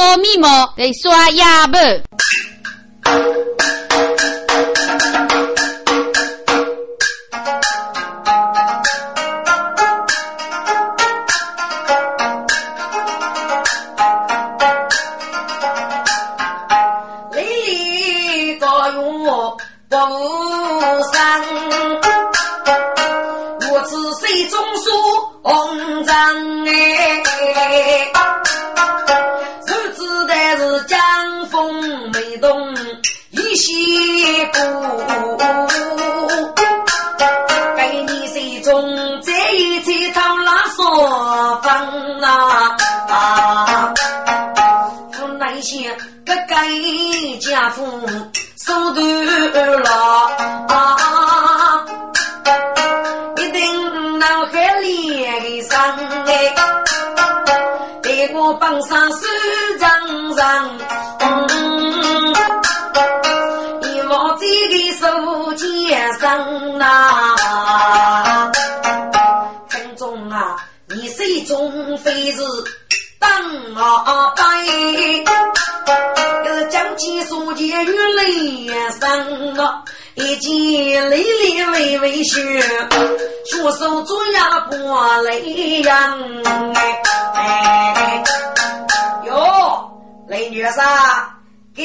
说密码得刷牙不？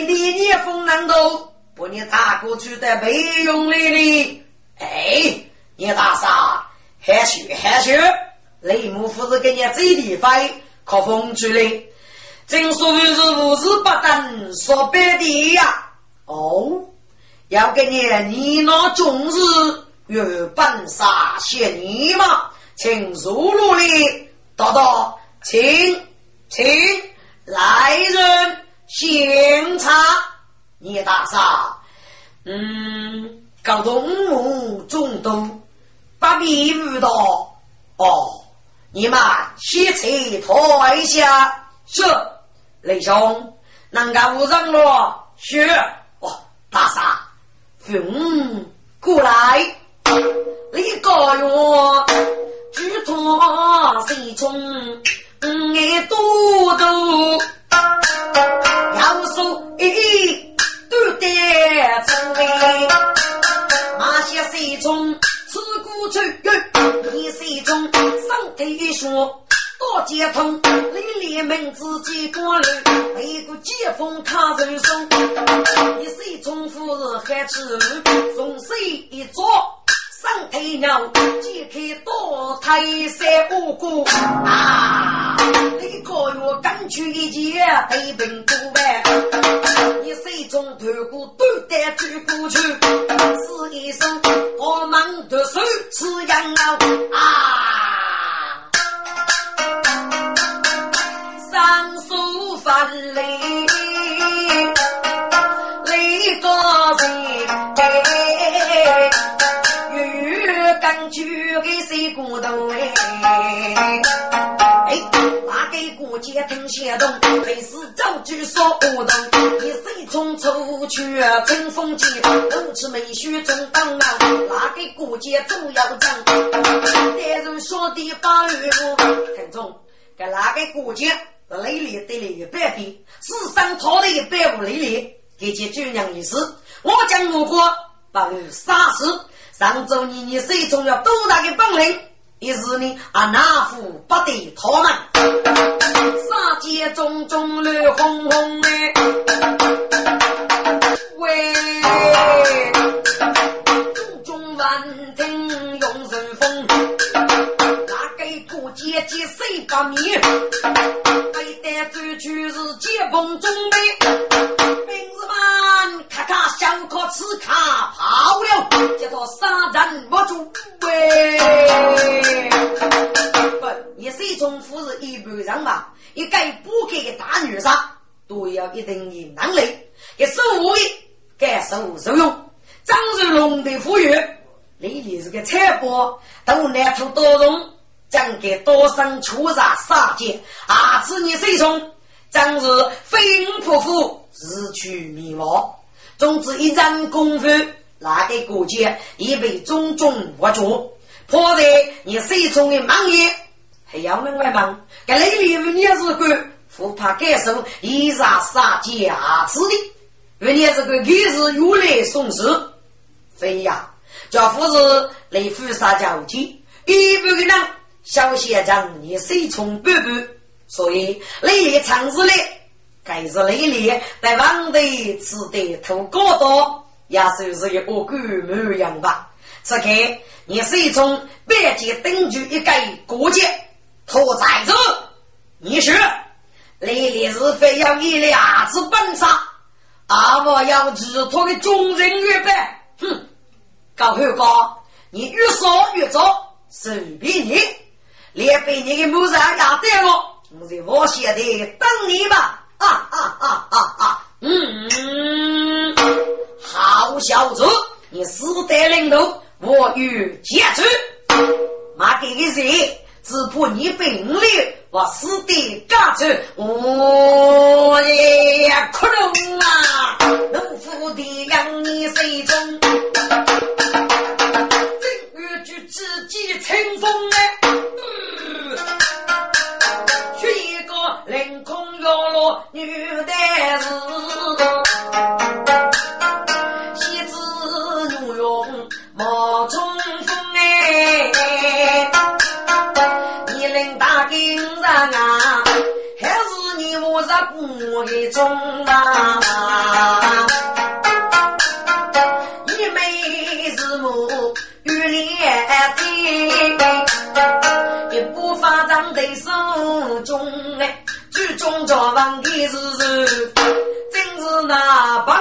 给你一封难斗，把你大哥娶的没用里哩。哎，你大嫂，害羞害羞，雷母夫子给你最地费，可风趣嘞。正所谓是无事不登，说白的呀。哦，要给你你那种日月本杀些你嘛，请入炉里。叨叨，请请来人献茶。聂大嫂，嗯，搞动物中毒，把笔误到。哦，你们先撤退一下。是，雷兄，能够无人了。是，哦，大嫂，嗯，过来，你个哟。举头谁冲？爱多多，要说一都得成。马些谁冲？吃苦吃你谁冲？身体说多接通，你连门自己过来，每个接风他人送。你谁冲？夫人还吃，从谁一坐？上腿鸟，解开多胎三五个啊！一个月刚去一件背本古板，你手中头骨都得举过去，是一声我忙的手吃羊肉啊！上书法嘞，累个人。根据给谁骨头哎？哎，那个国家听先动，非是早就说不动。一水中出去乘风急，如此美雪中当郎。那个国家主要长，但是说的八月听众，跟那个国家是累累得了一百倍，世上讨了一百五累累，给其军娘一事，我讲我国把你杀死。上周你你手中有多大的本领？一时呢啊，那副不得他们。杀剑中中绿红红哎，喂，中中万听用人风，那个过节节谁把面？非得走去是接风中呗。咔咔，小可吃卡跑了，叫做杀人不住喂。不，你是从夫人一般人嘛，一个不给的大女生都要一定的能力，给手武艺，给手受用。张如龙的富裕，你你是个财宝，都难出多容，将给多生出杀杀劫，啊！此你谁从？张是飞鹰扑虎，日趋迷茫。总之，一战功夫，那个国家已被种种握住。迫在你手中的忙也，还要门外忙。这里里你是个不怕感受以上杀价值的。原来这个给是用来送死，非呀，叫夫子来负杀交替，一般的人小县长你随从半半，所以雷烈长子嘞，该是雷烈在王队只得投高多，也算是一个官模样吧。此刻你随从北京登据一个国界，托在这，你说雷烈是非要你的儿子本杀？阿我要寄托给众人越办，哼！高后高，你越说越早，随便你，连被你的母子压得了，我在我现在等你吧！啊啊啊啊啊！嗯，好小子，你死得领头，我与接住，马给个谁？只怕你病了，我死的干脆，我也哭了啊！农夫的养你水中，正月就自己清风哎，女的子，喜子女用冒中风哎。今日啊，还是你我是过的中啊！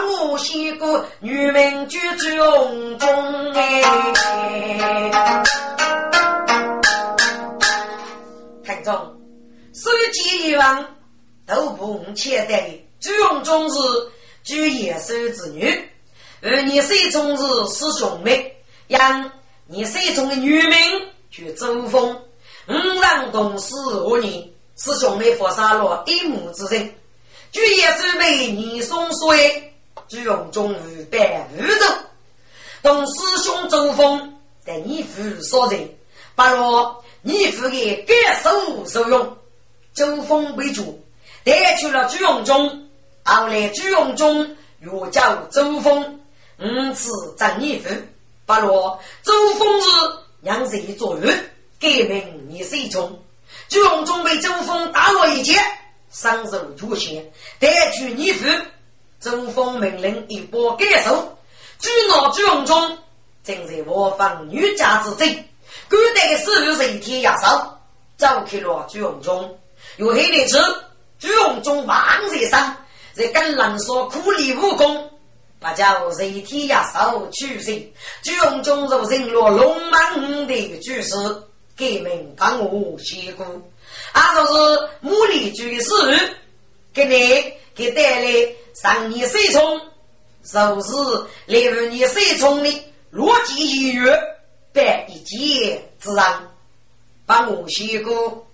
我先过女民举中中哎。看中，书记一王都不用欠的，朱永忠是朱延寿之女，而你是中是师兄妹，让你是中的女名去周峰，五让同事和你师兄妹佛杀了一母之人，朱延寿被你送水，朱永忠五百五州，同师兄周峰在你府所在，不若。你父的感受受用，周风为主，带去了朱永忠，后来朱永忠又叫周峰，五次争你父，不若周峰是让谁做主，改名你谁中？朱永忠被周峰打落一剑，伤受出血，带去你父，周峰命令一波改手，举拿朱永忠，正在我方女家之贼。古代的师傅是一天压手，走去了朱永忠，又黑的子朱永忠万岁上，在跟人说苦力武功，把叫一天压手去世。朱永忠入成了龙门的主事，革命帮我谢过，俺就是木里居士，给你给带来上年水冲，就是六年水冲的逻辑音乐。百一劫之人，把我写过。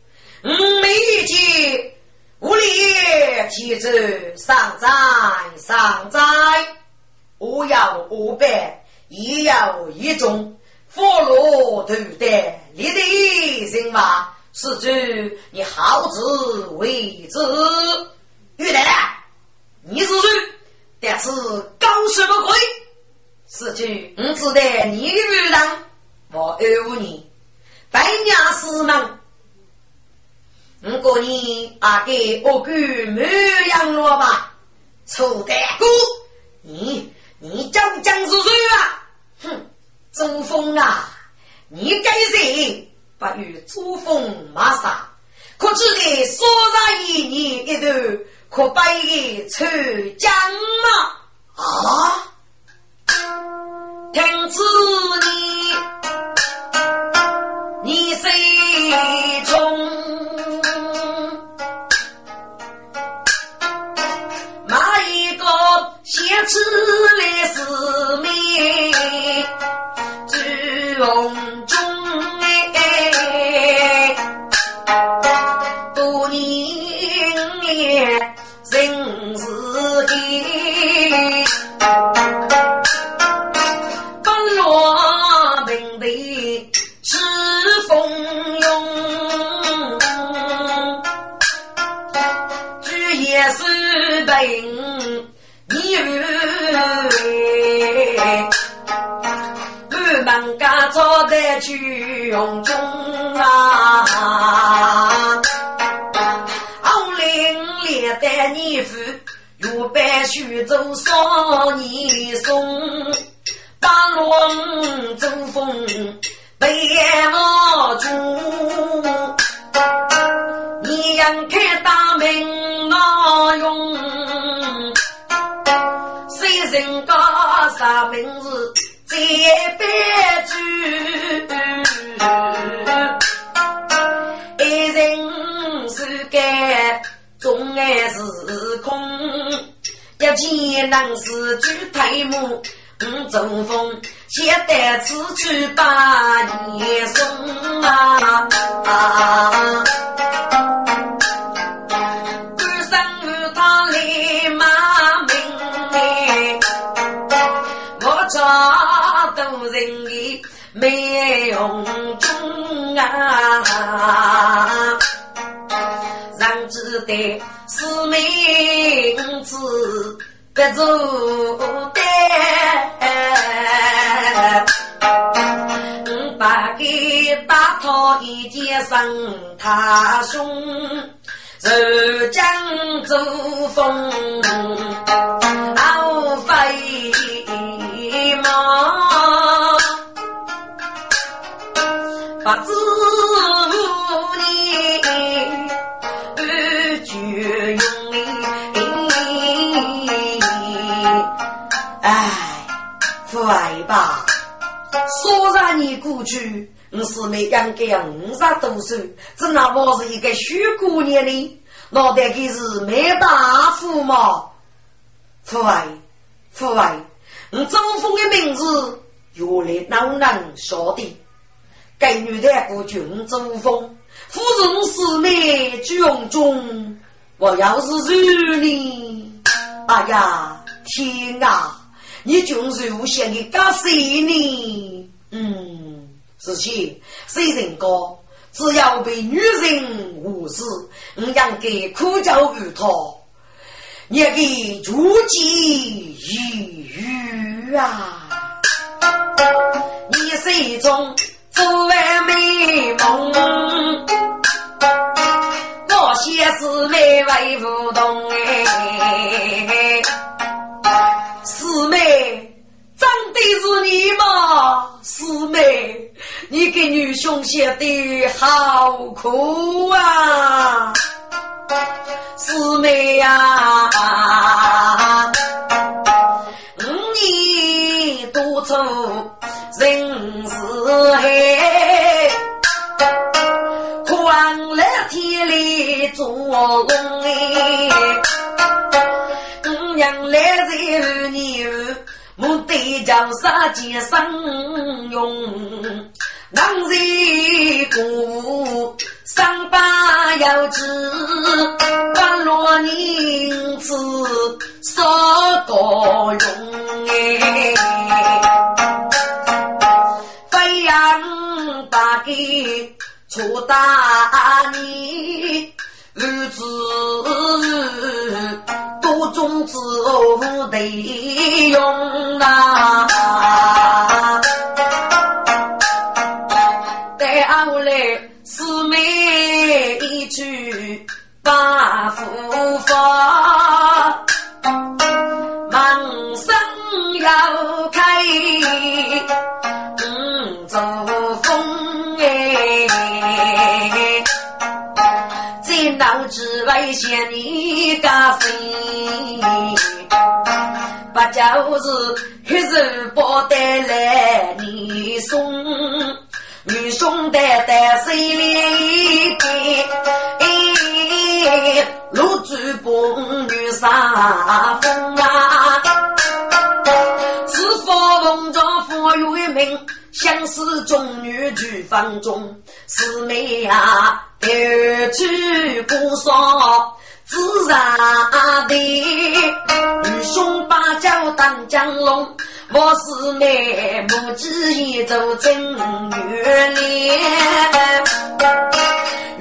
五每一劫，无力天子上哉上哉。我要五百，也要一种。佛罗头戴，你的人马，是主你好自为之。玉兰，你是谁？但是高什么鬼？是主，我知道你的女人。我二五年，百年师门，如果你阿给我给没养了吧？臭大哥，你你究竟是谁啊？哼，周峰啊，你该谁？不与朱峰马杀，可知得说上一年一头，可把一个臭将吗？啊！听子你。你谁中？哪一个写出来是命？朱红中的。本你我们家早得去用中啊，红领连带你父，又拜徐州少年送，八龙走风被我住，你让开大门哪用？谁人家啥名字？再别要见能是举头目，五中风，先得此去把年送啊！没用中啊，让只得是名字不做的，把给打他一件生他兄，受江州风，傲飞马。不知哎，父爱吧，说让你过去，我是没养给五十多岁，只那我是一个小姑娘呢，脑袋可是没大富嘛。父爱，父爱，你周峰的名字原来哪能晓得？该女的不君中风，夫人是美举用中。我要是如你，哎呀天啊！你君如想的干谁呢？嗯，是情谁人高？只要被女人无视，我应该苦教于他，也给足迹一语啊！你是中。做完美梦，我先是妹为不动哎，是你吗？师妹，你给女兄写的好苦啊，师妹呀，你多愁。人是海，狂来天里做工哎，姑娘来在后年我得将杀剑生用，男人过三把腰子，半落银子少个用哎。杨大给出大年，儿子多种子不得用啊！待后来师妹一句把福发，忙生要开。在脑子外向你家飞，不就是黑日报带来你送，女兄带带水里边，露珠蹦女杀风啊，是否梦中富裕命？相思中女举房中，师妹呀，有句不少，自然的。与兄把酒当江龙，我是妹母鸡一走正月里，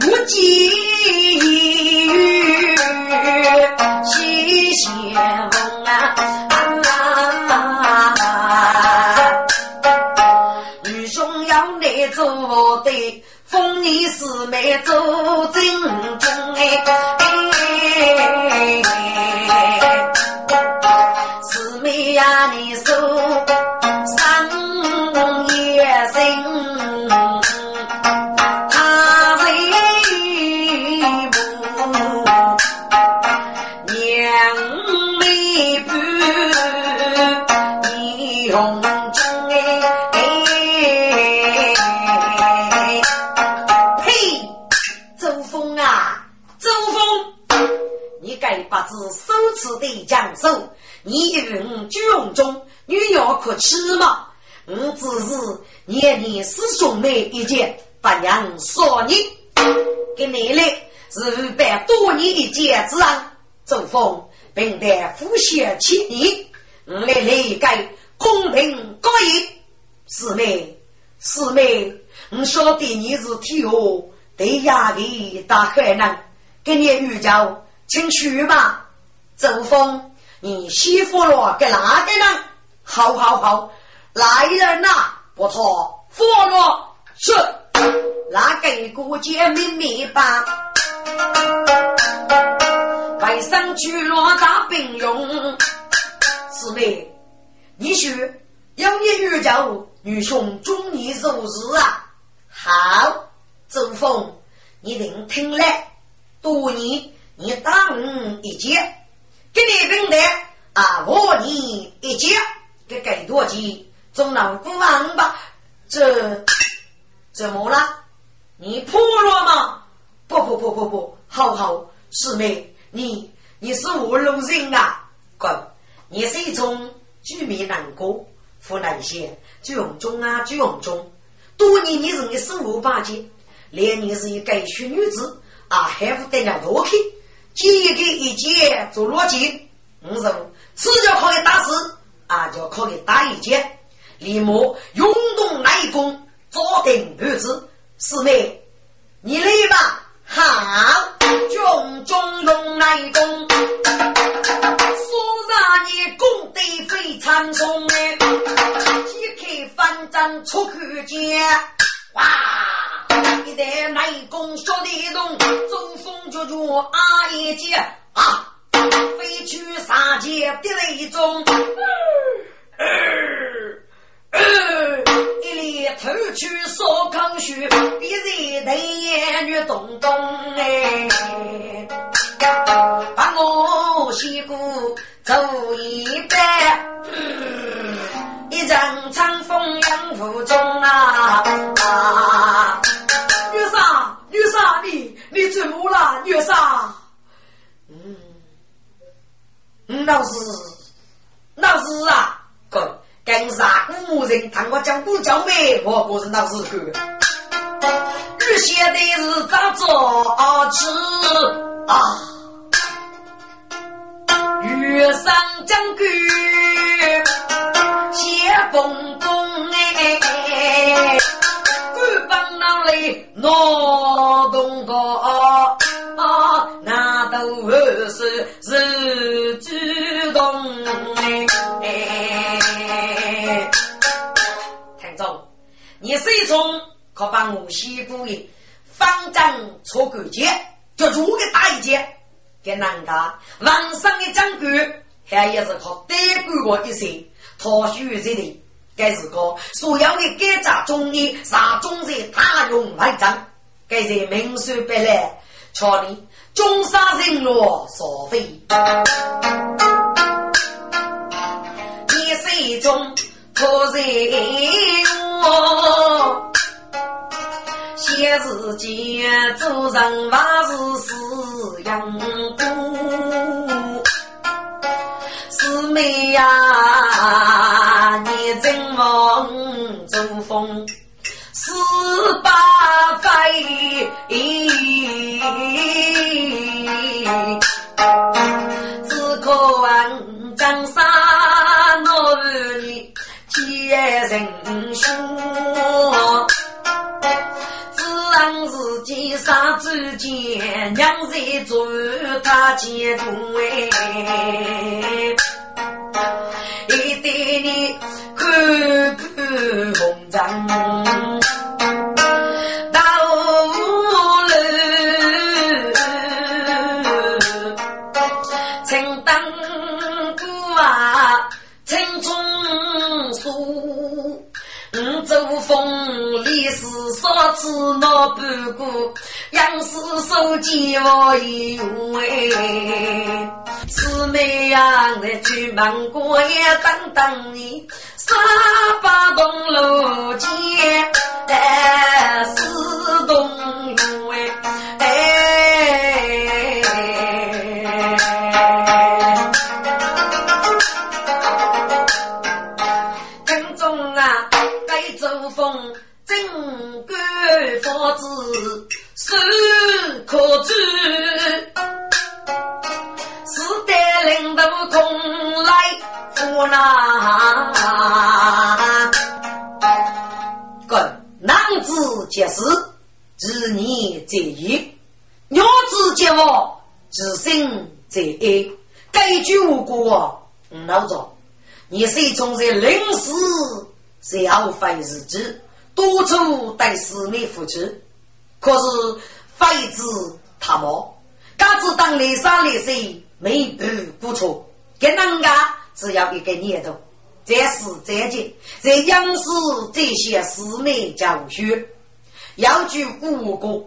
如今雨西斜风啊。做对。奉你四妹做正宫哎四妹呀你说说。手，你与我举红中，女要可吃吗？我只是念你师兄妹一件，不让说你。给你来是五百多年一件之恩，周峰并得复写七年，我来理解公平公义。师妹，师妹，我晓得你是替我，对压力大海难，给你预交，请去吧，周峰。你媳妇了给哪个人？好好好，来人呐！不错，服了是。那给姑姐妹妹吧，外甥去了大兵用。师妹，你说要你女教女兄中意如日啊？好，周峰，你听听来，多年你打我一剑。给你平台啊，我你一家给给多少钱，总能不忘吧？这怎么了？你破了吗？不不不不不，好好师妹，你你是我龙人啊！滚！你是一种居民难过，湖南县朱永中啊，朱永中，多年你是你生活八戒，连你是一个学女子啊，还不得了多去。见一个一件做逻辑，五说此就可以打死，啊就可以打一件，立马涌动内功，坐定不止。师妹，你来吧，好，军中用内功，说让你功德非常重哎，即刻翻张出去见，哇！一代内功学得动，中风绝绝阿爷姐啊，飞去杀劫的雷中，一粒头去烧康血，别人抬眼女东东哎，把我西姑走一半，一阵长风迎雾中啊。女杀，女杀，你你怎么了，女杀？嗯，老师，老师啊，哥，跟啥古人谈过讲古讲美，我不是老师哥。你现在是咋做吃啊？月上将军，谢风公哎。那里劳动的啊，那都是是主动。听众，你是一种可把我西部的方丈错关节，就如个打一节，给难家王上的将军，还也是靠得过我一些，他许这里。该是个所有的改造中医，上中在大用来战，该在民俗百来，瞧你。中山人罗所费，你是一种可人我，写日记做人还是是养姑。师妹呀，你怎么中风？十八岁，只可问江山儿女皆人说。当自己杀之前，娘在做他监督哎，给你看看红掌。五洲风，里是少知那半个，杨氏手机我已用哎。姊妹呀，来去芒果也等等你，三八东路街，哎，四东路哎。心在爱。该句无过，老早，你是从这临时消费日子。多处对四面扶持，可是废子他毛，嘎子当雷山雷水没不不错，给人家只要一个念头，这是这件，在央视这些四面教学，要具古歌，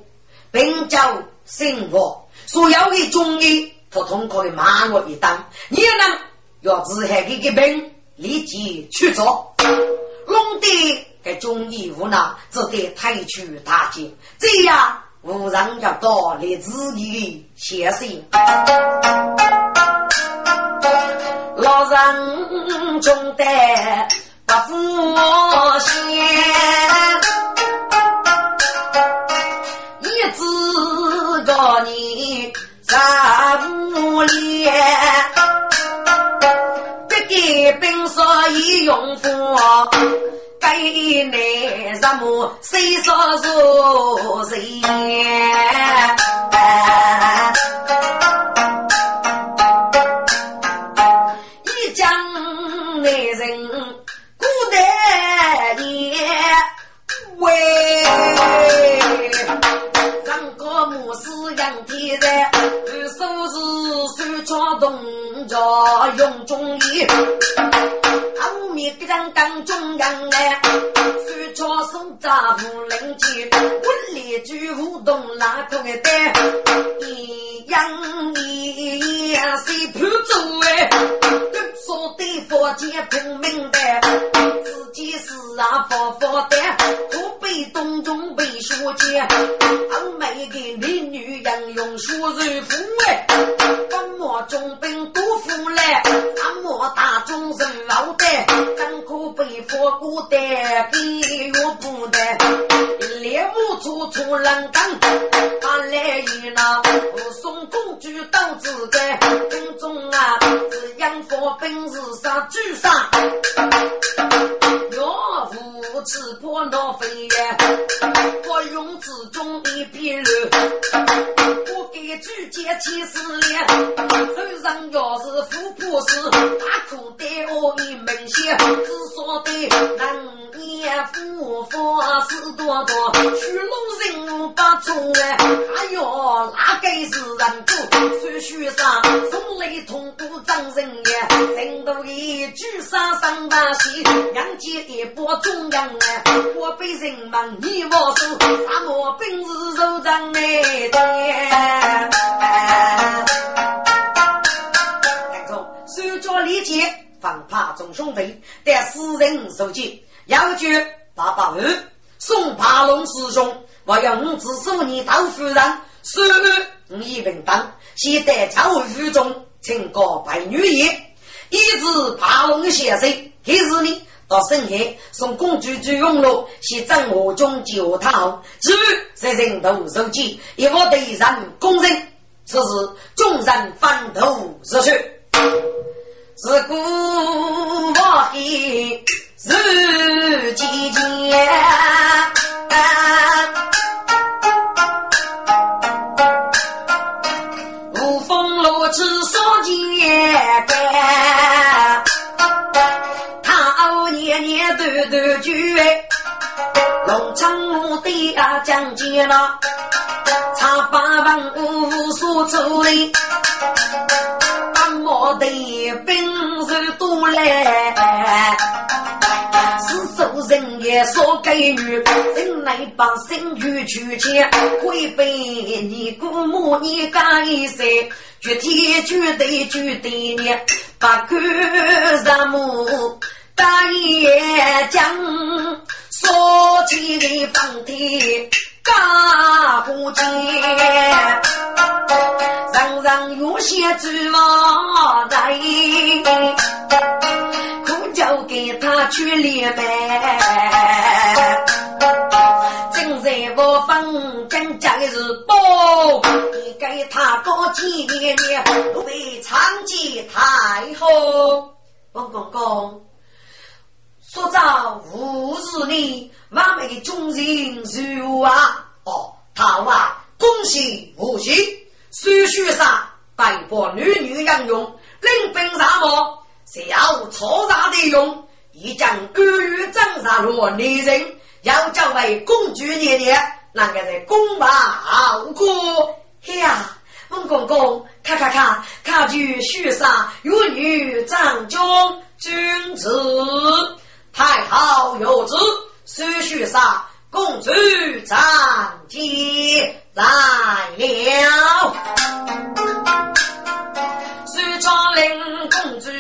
并教生活，所有的中医，他痛快骂我一当，你呢要自害这个病立即去做，弄得。给中医无奈，只得退去大街，这样无人要到来自己的先生。老人中的不服先，一直告你三五年，不给兵说一用火。该内什么谁说说谁？一讲内人古代年喂，个母是杨天山，二手是手抄动作用中医。后面个人当中央来，手抄手扎无人接，我连句互动拉个个单，一样一样谁不走哎？说对佛前不明白，自己是啊佛佛的，河北东中被说见，后每个美女人用书如虎哎，中兵多腐来，俺莫大中人老的。真可被佛孤单，给我不得。猎物处处人等，他来一那送公主到自家，军中啊是杨佛本事上居上。若无吃破闹飞燕，我用之中一片肉，我给举剑七十年，手上要是富婆是大口袋我一门线。只说的人年富富是多多，虚荣人不错哎。哎哟，哪个是人多？书书上从雷同不长人言，人多一句杀伤大喜，两接一波中央哎。我被人们你莫说，沙漠本是手掌内的。看中，手脚力竭。防怕众兄弟，但私人受戒，要求八百二。宋帕龙师兄，我要五子数你到夫人，收五一文当，先得朝府中请个。白女爷，一直帕龙先生，今日呢到深夜送公主去永乐，先正我中救他后，至于在人头受戒，一我对人公认，此是众人翻头热血。自古我的嗯嗯人来把身躯取钱，会被你姑母你干一些，具体具体具体呢，把个什么大爷讲，说起的放天。大不见，人人有些指望在，苦叫给他去连麦。在我分正家的日报，你给他过几年年，为长吉太后。王公公，说着无日里。完美的忠心如啊！哦，他啊，恭喜无喜，书书上百般女女样用，领兵上马，小错杀的用，一将二语斩杀罗女人，要交为公主爷爷，那个在公马好过？嘿呀，孟公公，看看看，看去书上玉女掌中君子，太好有旨。苏须上公主张杰来了，苏庄令公主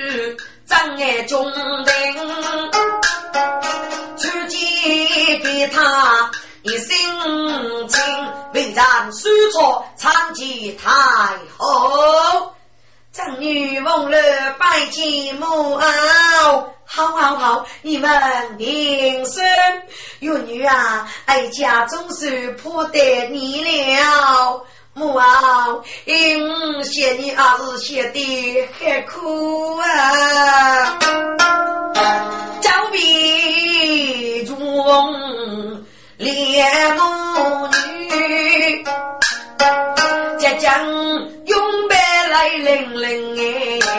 张爱中人，出见他一心情，为咱苏错参见太后。张女忘了拜见母后。好好好，你们平身。玉女啊，哀家总算破得你了。母后，因嫌你儿子写的很苦啊。招兵中连母女，即将永别来临临哎。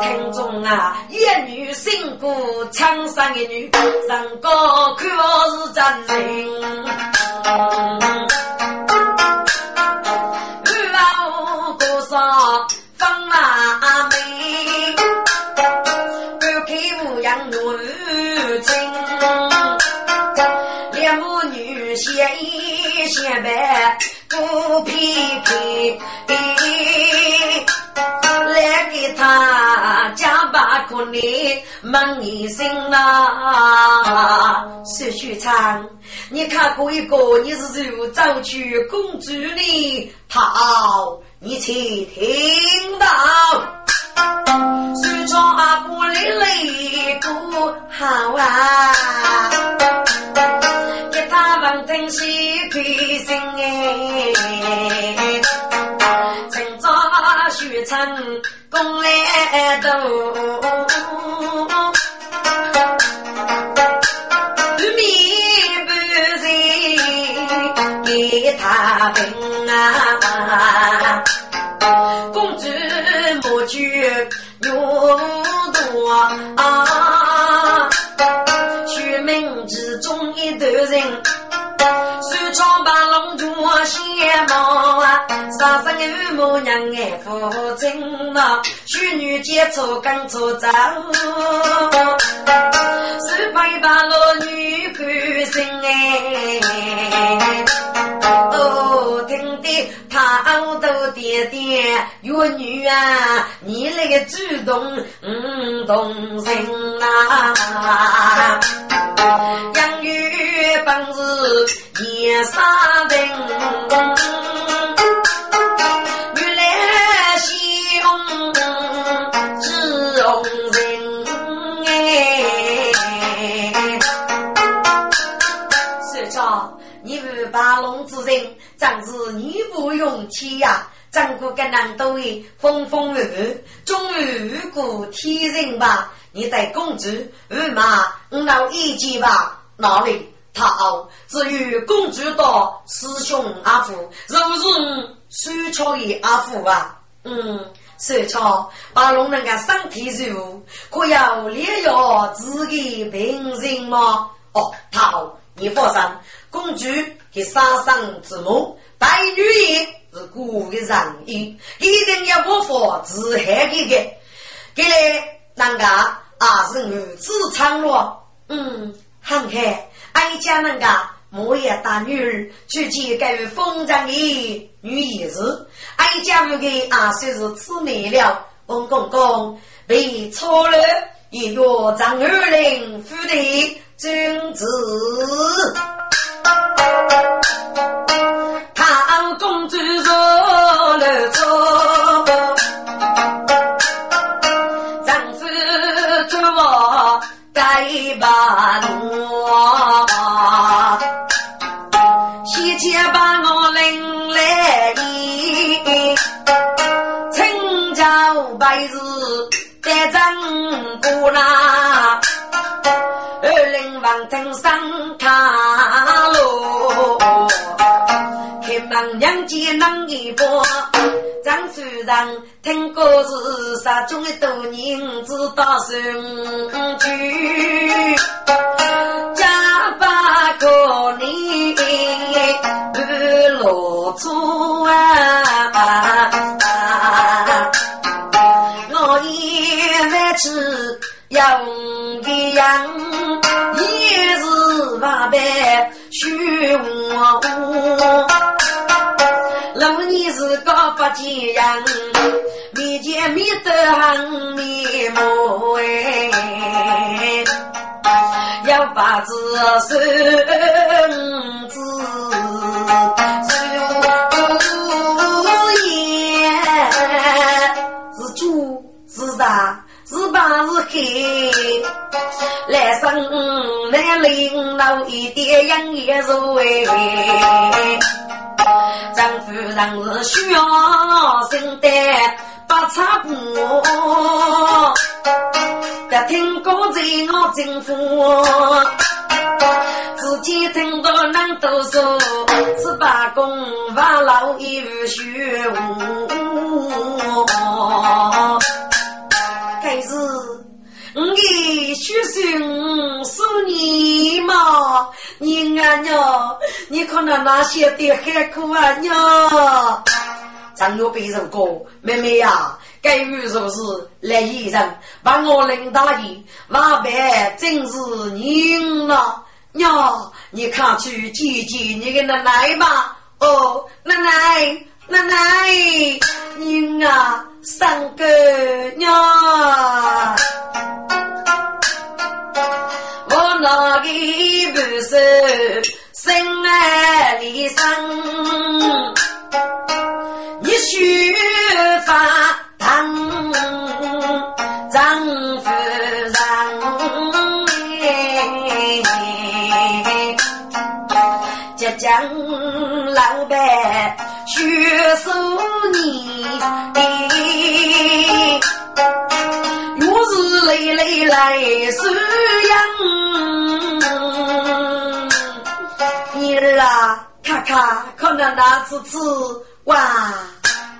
听众啊，一女辛苦，长山一女，人高看是真人。女相依相伴不疲惫。来给他加把苦力，问一声啊，薛秀昌，你看过一个你是如走去公主里逃，你且听到，薛昌阿婆的泪不好啊，们听喜开心哎。学成功来多，面不人给他病啊，公子莫去牛多啊，学门之中一头人。羡慕啊，三生的母娘爱父亲呐，许女结错更错走，是白发老女甘心哎。哦，听得他耳朵点点，玉女啊，你那个主动嗯动人呐，养育本事。夜三更，原来兄是红人哎。社长，你不把龙之人，真是你不勇气呀！张国跟南都尉风风雨雨，终于遇过天人吧？你带公主、二马、五老一起吧？哪里？他哦，至于公主的师兄阿福，是不是苏超的阿福啊？嗯，苏超把龙人的身体如可要炼药自己病人吗？哦，他，你放心，公主的杀生之母，白女也是古的人意，一定要不服自害的个。给来那个啊是女子长乐，嗯，很好。哀家那个母也大女儿去接该于封长的女儿子，哀家那个啊算是姊妹了。翁公公被错了，一月张二林府的君子。公主坐了坐，丈夫做我该把我，先前把我领来的，清朝白日在张姑娘，二零王庭上卡路。能娘接能一波，张主任听过是杀中的多人知道顺句，不落出啊！我一来吃养的养，一是八百虚无。老你是个不见人，面见面都很面目哎，要把子孙子大是白是黑，来生来领老一点养也如哎。丈夫人是需要生的不差不，得听过在我政府，自己听到人都说是罢工把老一虚无，开始。你的学生是你吗？你啊娘，你看那那些的海苦啊娘！张有别人讲，妹妹呀，该遇是不是来一人把我领大姨，万般真是您了娘！你看去见见你的奶奶吧。哦，奶奶，奶奶，您啊，三个娘。我那个不是生来离生，你须发疼，丈夫人，浙江老板学手艺。累累来收养，你儿啊，看看看那那次次，哇，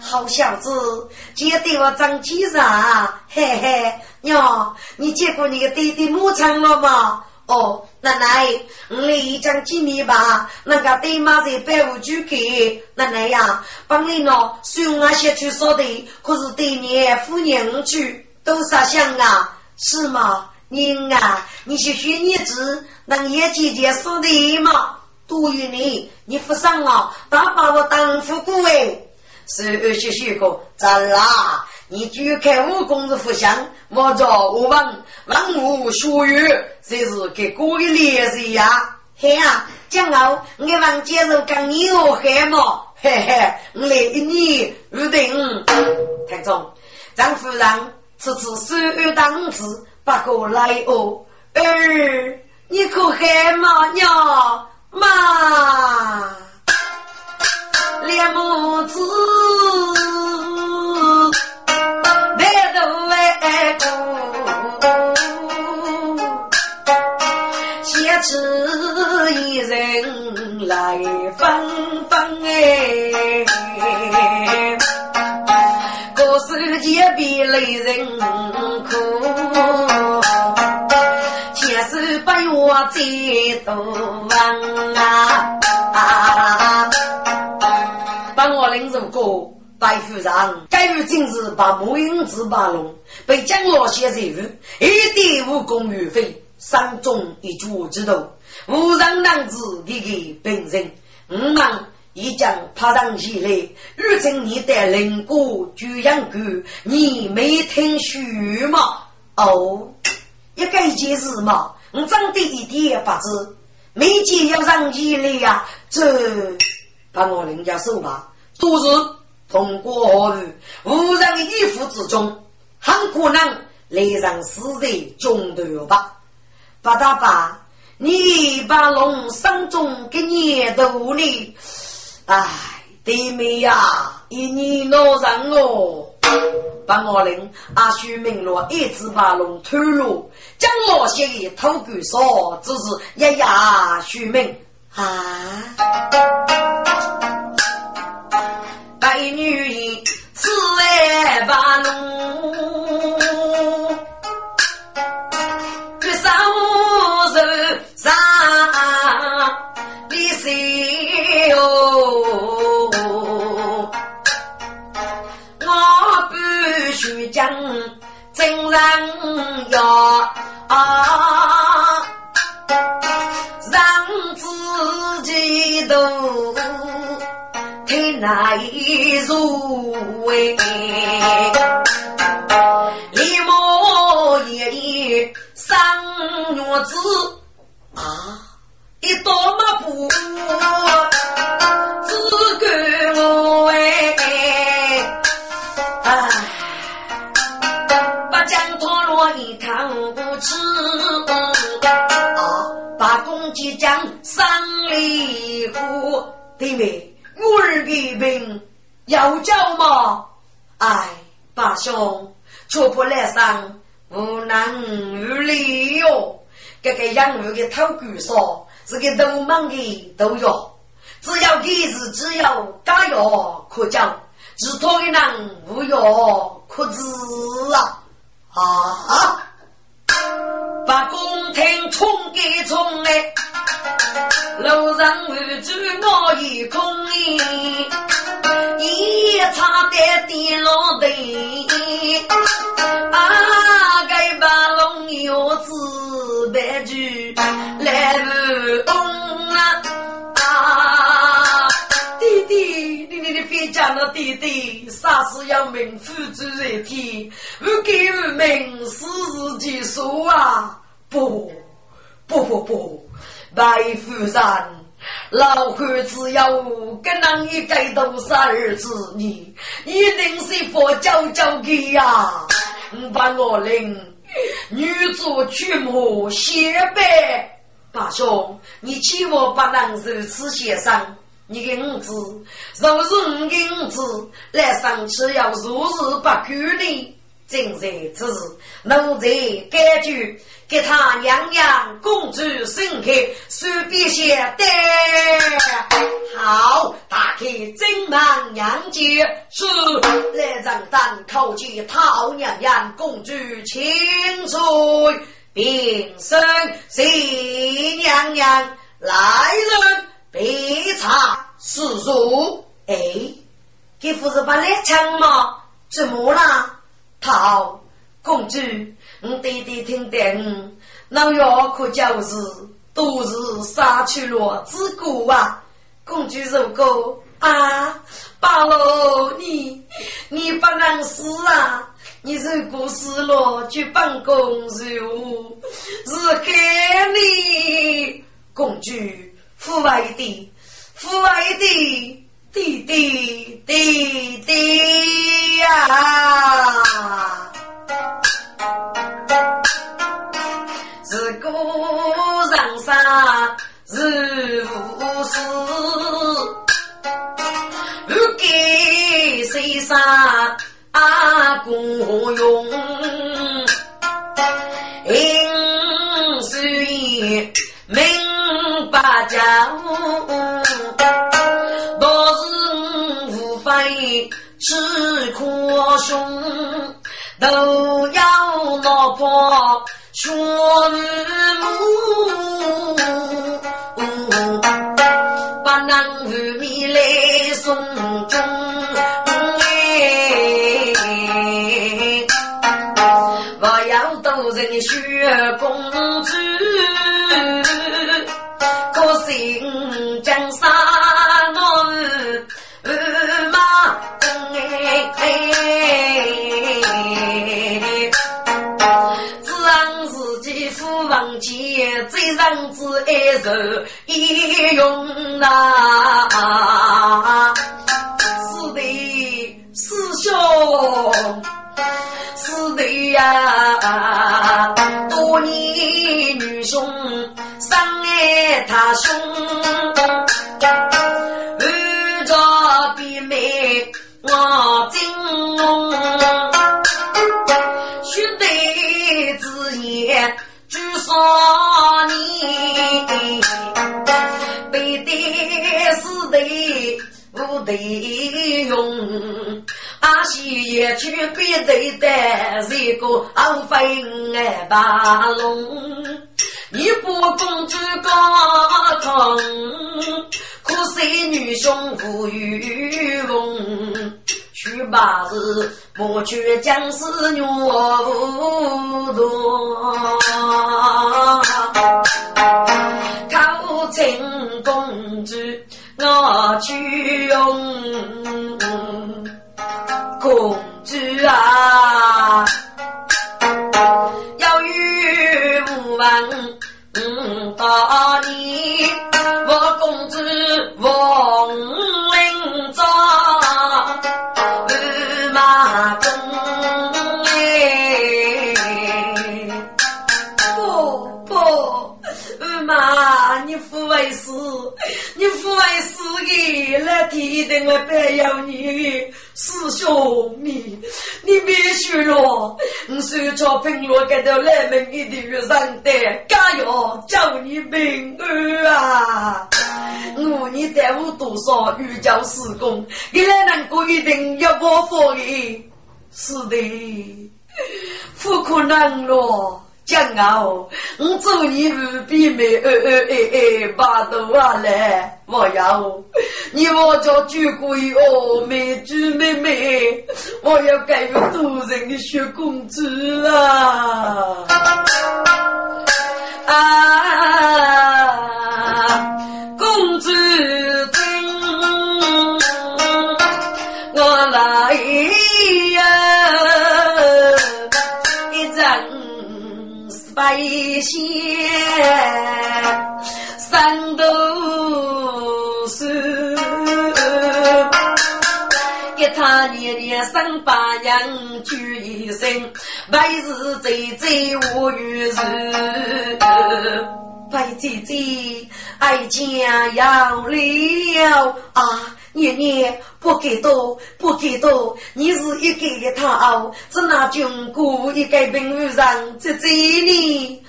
好小子，见得我长几啊，嘿嘿，娘，你见过你的弟弟牧场了吗？哦，奶奶，你讲几米吧？那个爹妈在百无就给奶奶呀，帮你呢，送啊些去说的，可是对年夫人去都啥想啊？是吗？您啊，你去学日子，能也姐姐说的吗？多于你，你不上啊，打把我当副顾哎。是学学过，咋啦？你就看武功是不香，我着我问问我学语，这是给过的练习呀。嘿啊，江傲，我王接受跟你我喊嘛，嘿嘿，我来一年预定。台中张夫人。此次手当子，不过来哦。儿，你可喊妈娘妈，两母子来过，先吃一人来分分哎。世界比雷人苦，千手百我最多啊！帮我林如果白夫人，该于今日把木英子把弄，被江老先生一点无功于非，山中一举之头，无让男子给给本人，五忙一将爬上起来，如今你的灵果居养狗，你没听说吗？哦，一个一件事嘛，我真的一点不知，没见要上起来呀，这把我人家手吧，都是通过日无人的衣服之中，很可能来让死在中头吧。八大爸，你把龙生中给捏头呢？哎，弟妹呀，一年老人哦。把我令阿须明罗一直把龙推入，将老些的偷狗说，只是一呀须明啊，白女人此来把龙，这手上你谁哟？须将真人要让自己都太难入味，一模一样生女子啊，一朵嘛不只够我哎。一趟不吃，啊！把公鸡将三里户，弟妹，我儿的病要叫吗？哎，八兄，出不来上，无能无力哟。这个养儿的偷狗说，是个都忙的都有，只要给是只要加药可教，只托的人无药可治啊。啊！把宫廷冲给冲来，楼上无主我一空一差点跌落地。啊，该把龙腰子白驹来不动啊！啊，弟弟，你你的别讲了，弟弟，啥事要命付诸一体，我给我们事己说啊！不不不不，白夫人，老汉只要跟那一个都是儿子，你一定是佛教教给呀！把我领女主娶母谢拜，大兄，你千万不能如此协商。你的儿子若是你的儿子来上去要如实不拘的，正在之日，奴才感觉。给他娘娘公主生开，手边些的好，打开正门娘接是来让咱叩见陶娘娘公主千岁，并生谢娘娘来人备茶施肉。哎，给夫人把来枪吗？怎么了？好公主。我爹爹听得我，那药可就是都是杀去了之果啊！公主如果啊，八楼你你不能死啊！你如果死了，去办公务是给你公主父爱的父爱的弟弟弟弟呀！自古人生是无事，不给谁上阿公用，应是明白讲，倒只可惜都要落魄全无不能和米来送终不要躲在可惜只让自己父王见，最让子爱受一用呐。是的，师兄。是的呀，多年女兄深爱他兄，举少年，背的是的不得用。阿西也去别对的，一个安分哎把龙，你不公主高堂，可惜女兄无与翁，去把子莫去将士虐无多，靠亲公主我去用。公主啊，要与吾王到你，我公主王为师，你父为师的，那天一定我白要你。师兄，你你别输了，你手抄评论给到来门一定要上的，加油，祝你平安啊！我你带我多少御教施工，你来能够一定要我福利，是的，不可能了。骄傲，我祝你无比美，哎哎哎哎，把头啊来，我要你我叫朱贵哦，美朱妹妹，我要改个多人的小公主啊！啊，百姓三都是，给他年年生八娘聚一生，百日最最无余事。白姐姐，爱家要了啊！年年不给多，不给多，你是一个的他，只拿军鼓一个兵务上姐姐你，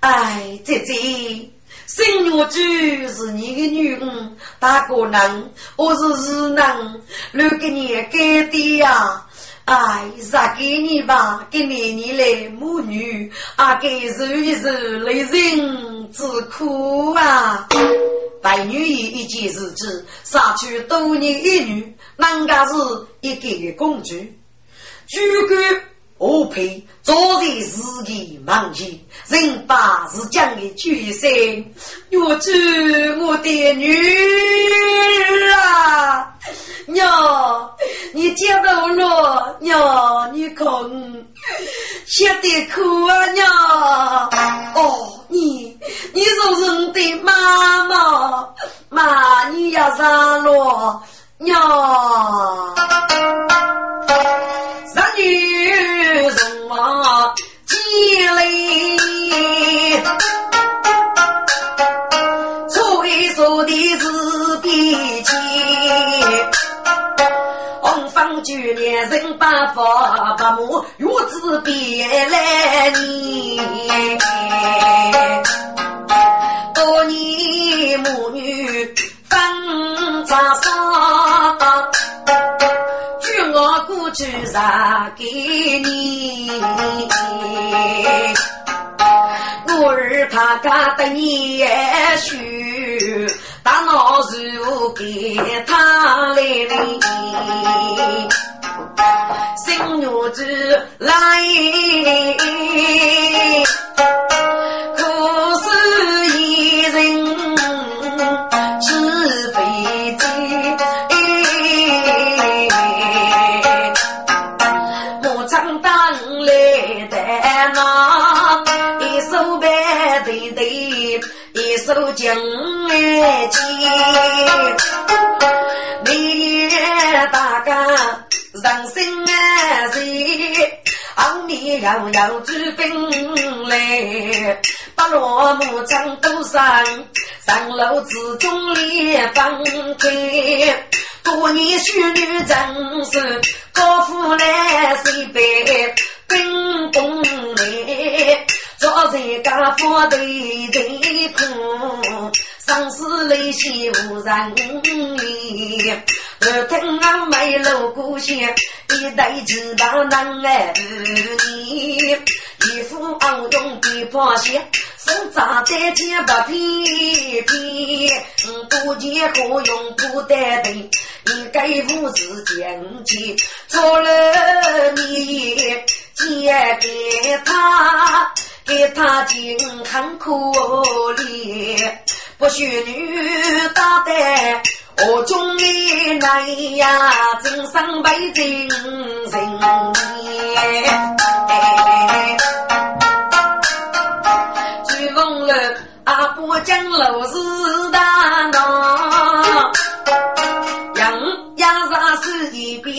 哎，姐姐，生女主是你的女儿，大哥人我是儿男，留给你给的呀。哎，让给你吧，给你你来母女，啊，给受一受雷人之苦啊！白女一一件日子，杀去多年一女，人家是一个公主，主管我配做人自己忙起，人把是讲的决心，我祝我的女儿啊！娘，你接到了，娘，你看，吃的苦啊，娘。哦，你，你是人的妈妈，妈，你要上了，娘。三女人啊，积累，催促的是比起。方九年人八发八母，月子别来年，多年母女分长沙，据我过去让给你，我儿他家的你许。大脑如给他来哩，新娘子来要要举兵来，把罗木枪都上，上楼之中列放开。多年淑女真是高富来谁背兵工来，早在家父对对苦，生死泪血无人理。二听俺没路故乡，一代知道难儿你，一副昂用的破鞋，手扎在肩不皮皮，不见何用不得的，你该父子见起，做了你借给他，给他尽很可怜，不许女打的。我中的来呀，真上北京人年。追风了阿婆讲老是大闹，杨家啥是一边，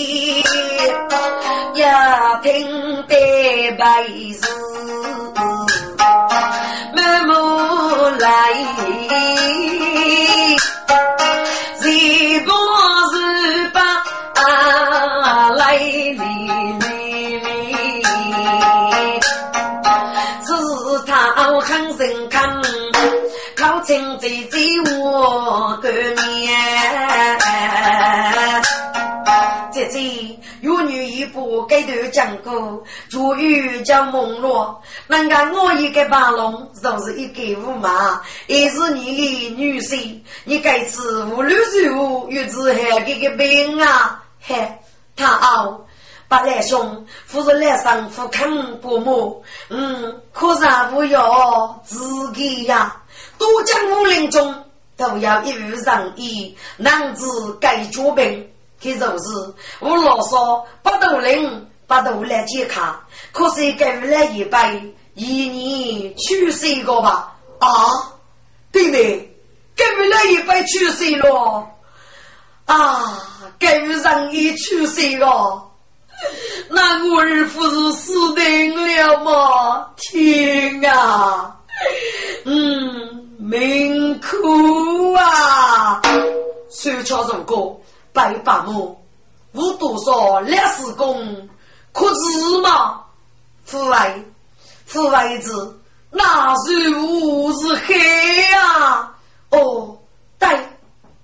要听得白事，来。哩哩哩，是他很人看，靠近姐姐我的面。姐姐有女一步给头讲过，主语叫梦落，能干我一个八龙，就是一个五马，也是你的女婿，你该吃五六十五，又子还给个病啊，嘿。他傲，八来兄，夫人来上夫看伯母，嗯，可是不要自己呀。都江武林中都要一无仁义，男子该脚病，可就是我老说不斗人，不斗来健康，可是给来一杯，一年去世个吧？啊，对没？给来一杯去世了。啊，该人已去世了，那我儿不是死定了吗？天啊，嗯，命苦啊！手敲如歌，白发母，我多少烈士功，可知吗？父爱，父爱子，那是无是黑啊！哦，对，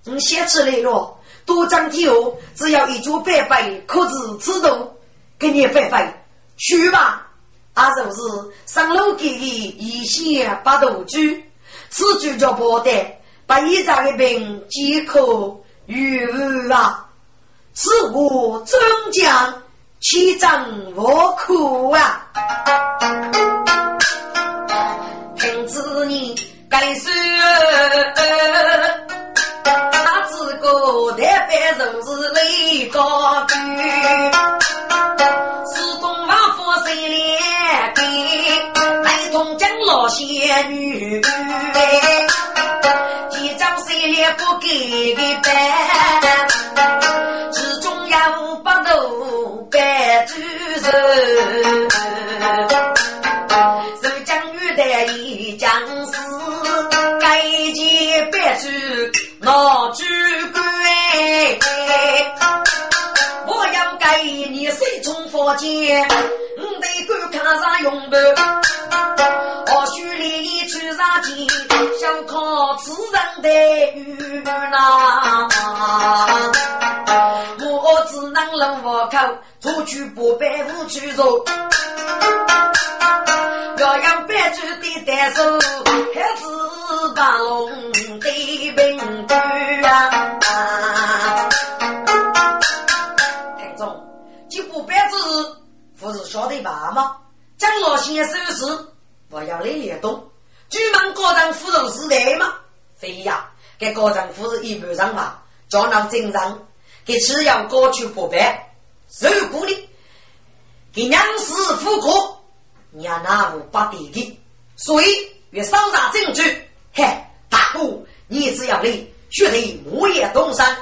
你写起来了。多张体后，只要一桌白饭，可知此度给你白饭去吧。啊，就是上楼给你一线八度居，此举叫不得，把一张的病即可愈啊。此物终将其张我苦啊。听子你该说。人是雷高举，四东王府谁来给？来同江老仙女，几张谁来不给的办？其中有八头白主人，江玉的一将士，该见白主老主官。我要给你水中佛剑，你得观看上用的。或许你去上剑，想靠此人的遇难。我只能冷我口，出去不白无去做。要养白猪的单手，还是把龙子不是晓得吧吗？张老先生是我要来联动，举门高堂夫人是谁吗？非呀，给高堂夫人一般上嘛，叫那正常，给只要过去不白，受鼓励。给娘死夫国，娘那无不地的，所以越搜查证据。嘿，大哥，你只要你学得木叶东山，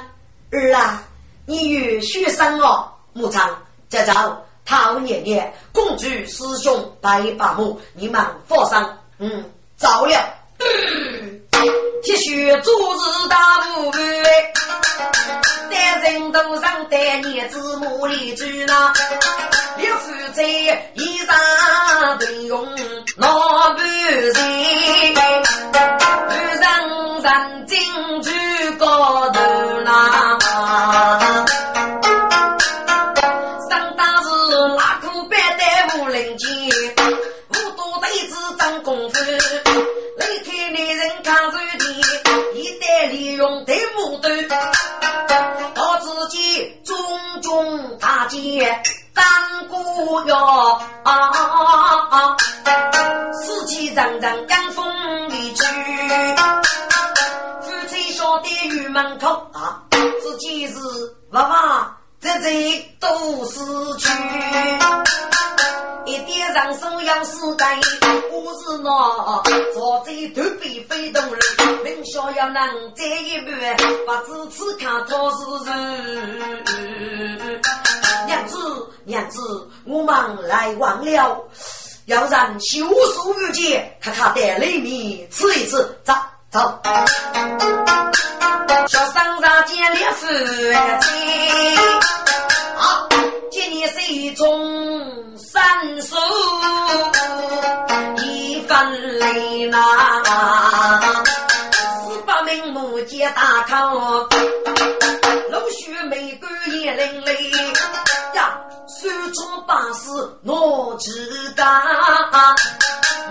儿啊，你与学生哦，牧场这招陶爷爷，公主师兄白把母，你们放上，嗯，糟了。铁血做事大不干，在人头上戴叶子木里珠那，六夫在衣裳都用老半人，半上人进去高头那，人见，五多辈子长功夫。利用的木头，到自己中中大街当过哟，死气沉沉江风里去，夫妻晓得玉门口啊，自己是娃娃。这这都是去，上手要死干，我是那坐在头边飞动人，明晓要能这一半，不知此看他是人。娘子，娘子，我们来晚了，要让修书玉姐看看带里面吃一吃，走走。小生上见烈夫妻，啊，今年是中三手一番泪呐，四百名木匠大康，陆续玫瑰也淋漓。手中把事我知道，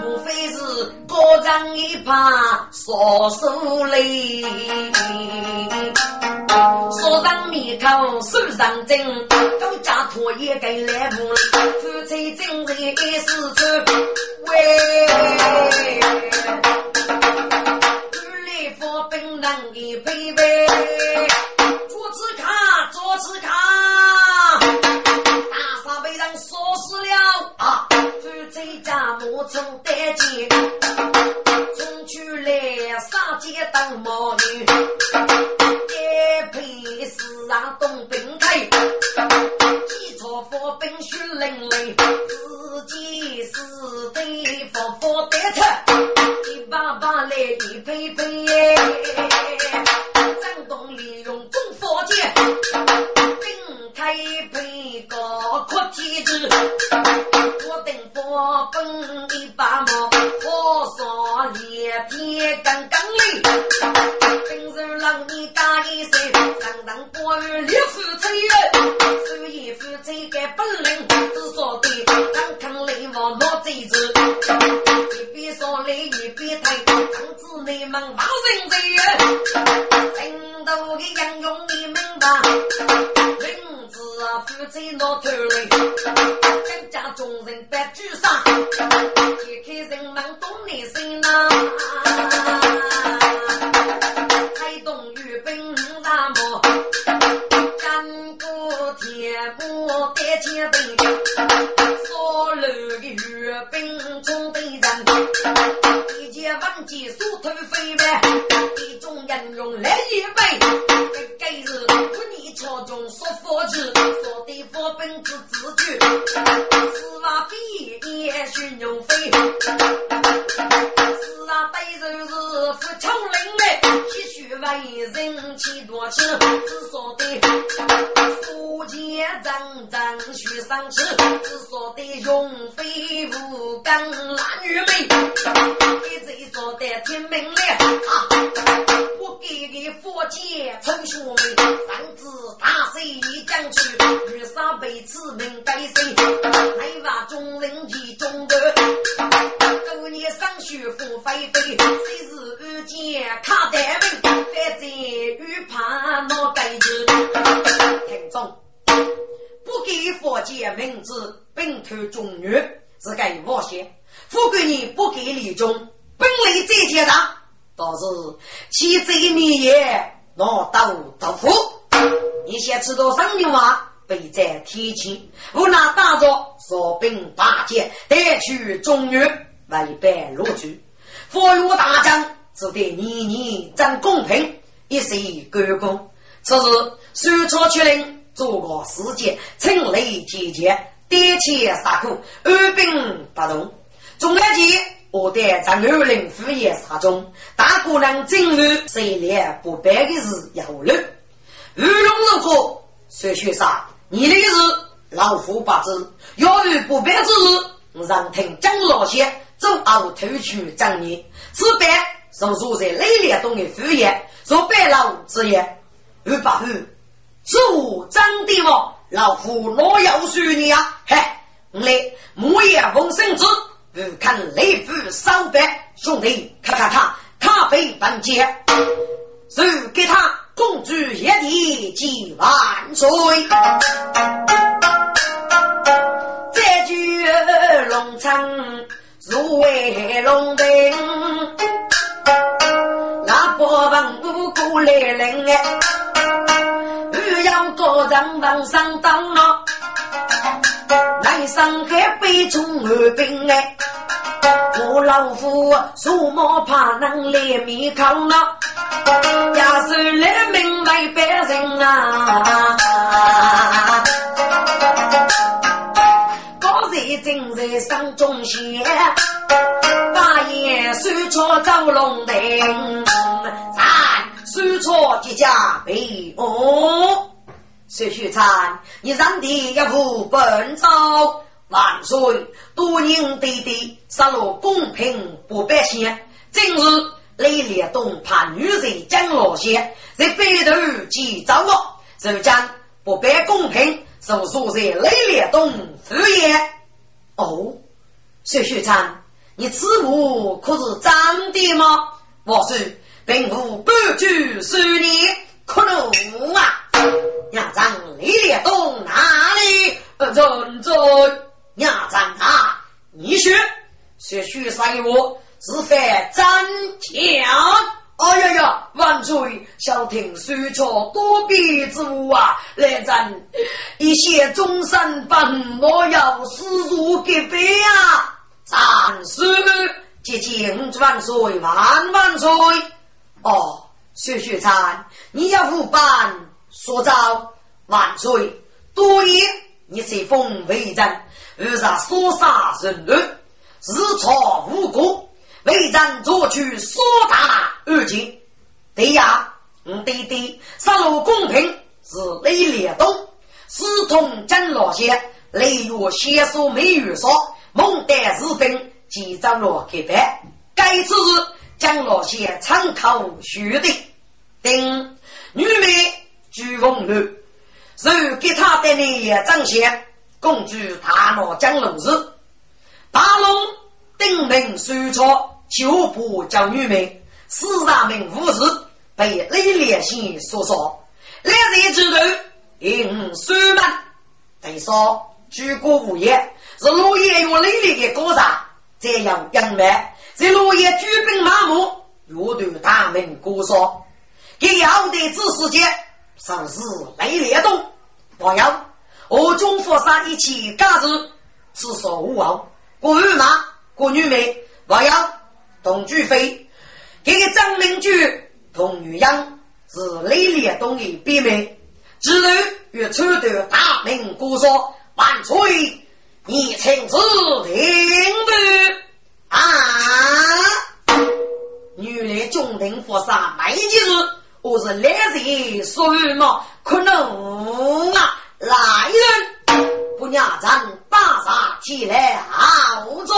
莫非是高人一旁说手雷？说上面口手上针，高家托也该来不？夫妻真为一时出喂，女来佛本能的配备，坐次卡，坐次卡。啊！夫妻家母从单间，冲出来杀鸡当毛女，一配四上东兵开，几朝发兵血淋淋，自己是对佛佛得出，一把把来一配配，张东利用中佛剑。开配个阔天子，我本一把毛，火烧连天刚刚哩。平日让你打一声，上当过于烈夫妻，所以夫妻个本领只说的，当看雷王落贼子，一边说雷一边抬，当子你们骂人贼，真多的杨勇你明白。是夫妻闹头来，更加众人白举上，揭开人们懂内心呐。开动御兵大漠，干过天幕带前辈，所留的御兵冲对人，一见万箭数头飞呗，一众人用来一杯，我中说佛句。说的佛本之字句，是话比也寻牛飞。是啊，对人是富强人嘞，气虚为人气多气，只说的福建真真须上去，只说的用飞无根拉女美，一直说的听明了啊。我给给佛姐称学妹，上至大水将去，遇上被子名该谁？还把众人集中的，多年上学付飞飞，谁是遇见卡单名？反正遇怕闹该子。听众，不给佛界名字，本头中原是该冒险；富贵你不给李忠，本来在天上。倒是七贼灭也，拿刀刀斧。你先知道什么话？备在天前，无奈打着扫兵八戒，带去中原，违背罗局。佛岳大将只得年年争公平，一时干功。此时苏超出令，做个世界，趁雷提前，点起杀苦，二兵不动。中来前，我带张二令副业杀中，大姑娘进入谁连不败的是有了。玉龙如果说学生，你的是老夫不知，要遇不败之日，让听张老先走后偷取张你。此败是住在雷烈东的副业，做白老之业。二八虎，此物张帝王，老夫哪要输你啊？嘿，来木叶风生子，不看雷夫烧白兄弟，咔咔咔，咖啡半截，就给他公主一地几万岁。这句龙昌入为龙灯。那波王无辜来人哎，欲要高人往上当了，来上海北中二兵哎，我老夫数毛怕能来面抗了，要是来明白别人啊，高人正在上中线。大爷手抄走龙灯，咱手抄几家备哦。薛秀才，你让的一副本朝万岁，多年对对，杀戮公平不百姓。今日雷烈东怕女人将老些，在背头记走我，就将不百公平，是说在雷烈东敷衍。哦，薛秀才。你此母可是真的吗？我说，并无半句说你可能啊！娘长李烈东哪里人在？娘长啊，你说，说许三我是非真假？哎呀呀，万岁！小听说着多笔之物啊，来人，一些终身本我要死入隔壁啊！三十接近万岁万万岁！哦，薛雪参，你要五班说招万岁！多年你随风为人，而杀所杀人乱，日朝无辜，为人做去所大而尽。对呀，我弟弟杀戮公平是雷烈东，私通真老些，雷若先说没有说。蒙代士兵几张罗给白，该次日将老些参考学的，等女美鞠凤楼，授给他的那张先共举大闹江龙日，大龙定名书抄，就不叫女美，四大名武士被雷烈先所杀，两人之头因书门，再说举国无言。是落叶用累累的高山，这样养满，在落叶举兵马目，乐队大门鼓哨，给要的指示间，上是雷烈东，王友，我中佛山一起干事，至少无王，过日马，过女美，朋友，同居飞，这个张明举同女杨是雷烈东的妹妹，之后与抽的大门鼓哨，万岁。你请自听不啊？原来中庭佛山没几日，我是来人什么可能啊？来人，不娘咱打杀起来好做。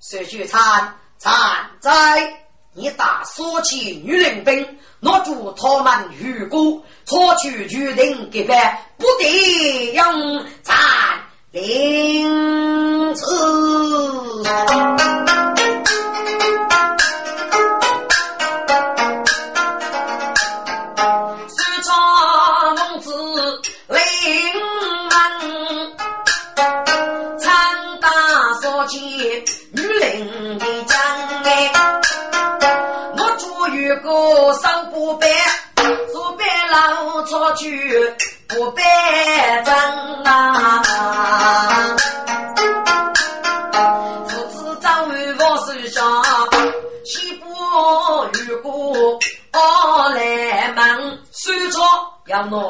薛学参参在，你打说起女人兵，拿住他们如果错取决定给办，不得用咱。因此，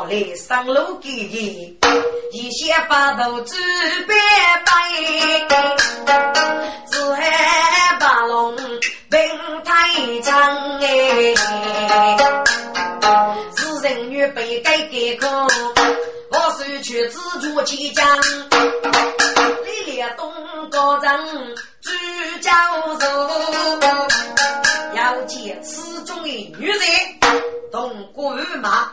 来上路给你，一些把头举白白，只害把龙兵太长哎。人女被改革空，我手去自助起将，李烈东高人朱教授，要见此中的女人，同国马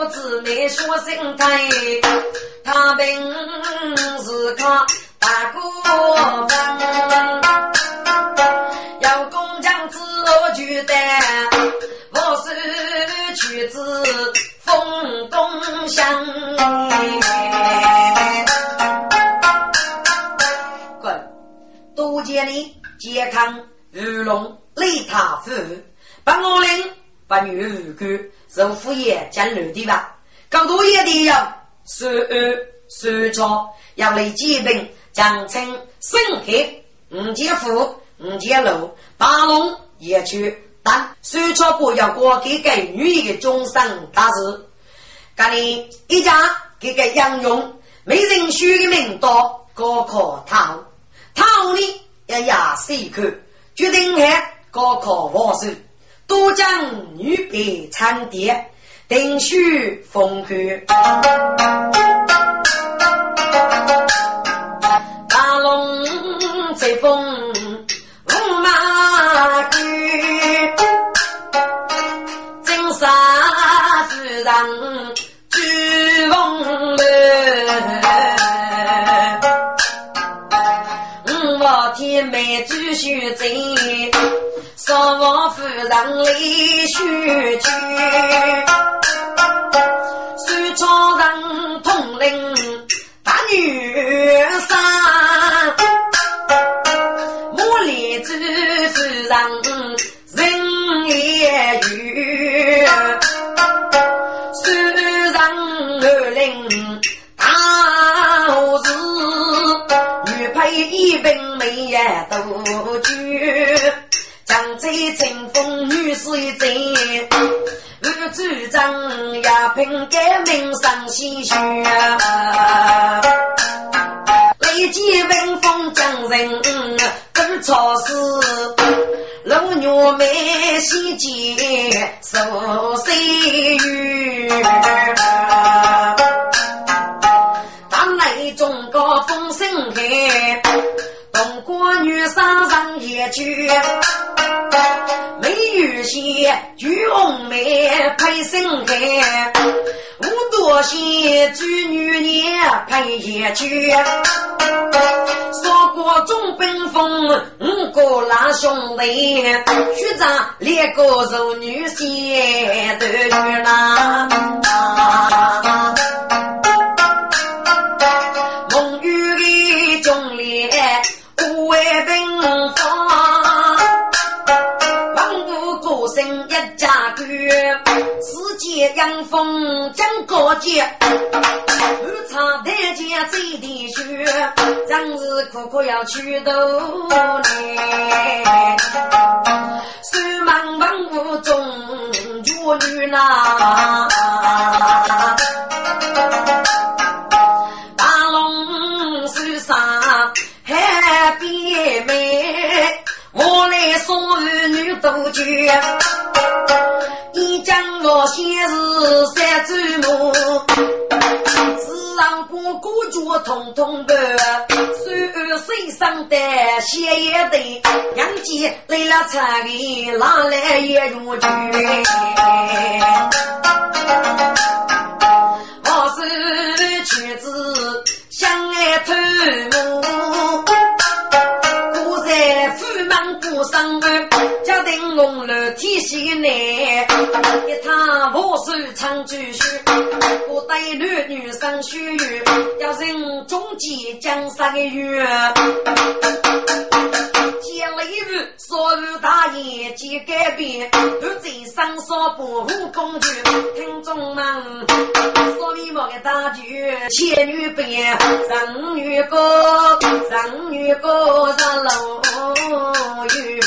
我都知你说心态，他本是靠大哥分，要工匠子我举担，我是曲子风东乡。多里健康玉龙雷塔夫，把我领把女儿干受副业将留的吧。更多一点要收二收钞，要来疾病将称深黑五节富五节路八龙也去，但收钞不要过给给女的终身大事。干你一家给个杨勇，没人许的名多高考套套呢。要压死去，决定还高考王手，多将女别参点，定须封口。大龙在风，五马驹，金沙自然聚风来。天美继续走，少王夫人泪须去，苏超人统领大女三，茉莉子夫人人也愚，苏人二领大胡子，女配一本。美呀，杜鹃，江浙清风女水在，我主张呀，凭革命上鲜血，累积文风将人更超世，老娘们西街受岁月，当来中国风声开。东郭女上上一去，美玉些举红梅配生开，五多些举女年配也去。说过中奔风，五个拉兄弟，学长两个柔女些的女郎。江风将高洁，我唱台阶走的雪，真是苦苦要去斗来，手忙万物中绝女郎。杜鹃，你将我我先是三祖母，自让哥哥脚痛痛的，手身上的血也得，娘姐来了菜里拿来也入去。我是妻子相爱偷母，古在府门过生日，家庭红楼天喜难，一趟我手唱句曲，我带女女生学语，要人终结江山的月。一日，所有大业皆改变。独最擅长保护公主。听众们，说你貌的大句：仙女变，圣女高，圣女高，圣龙女。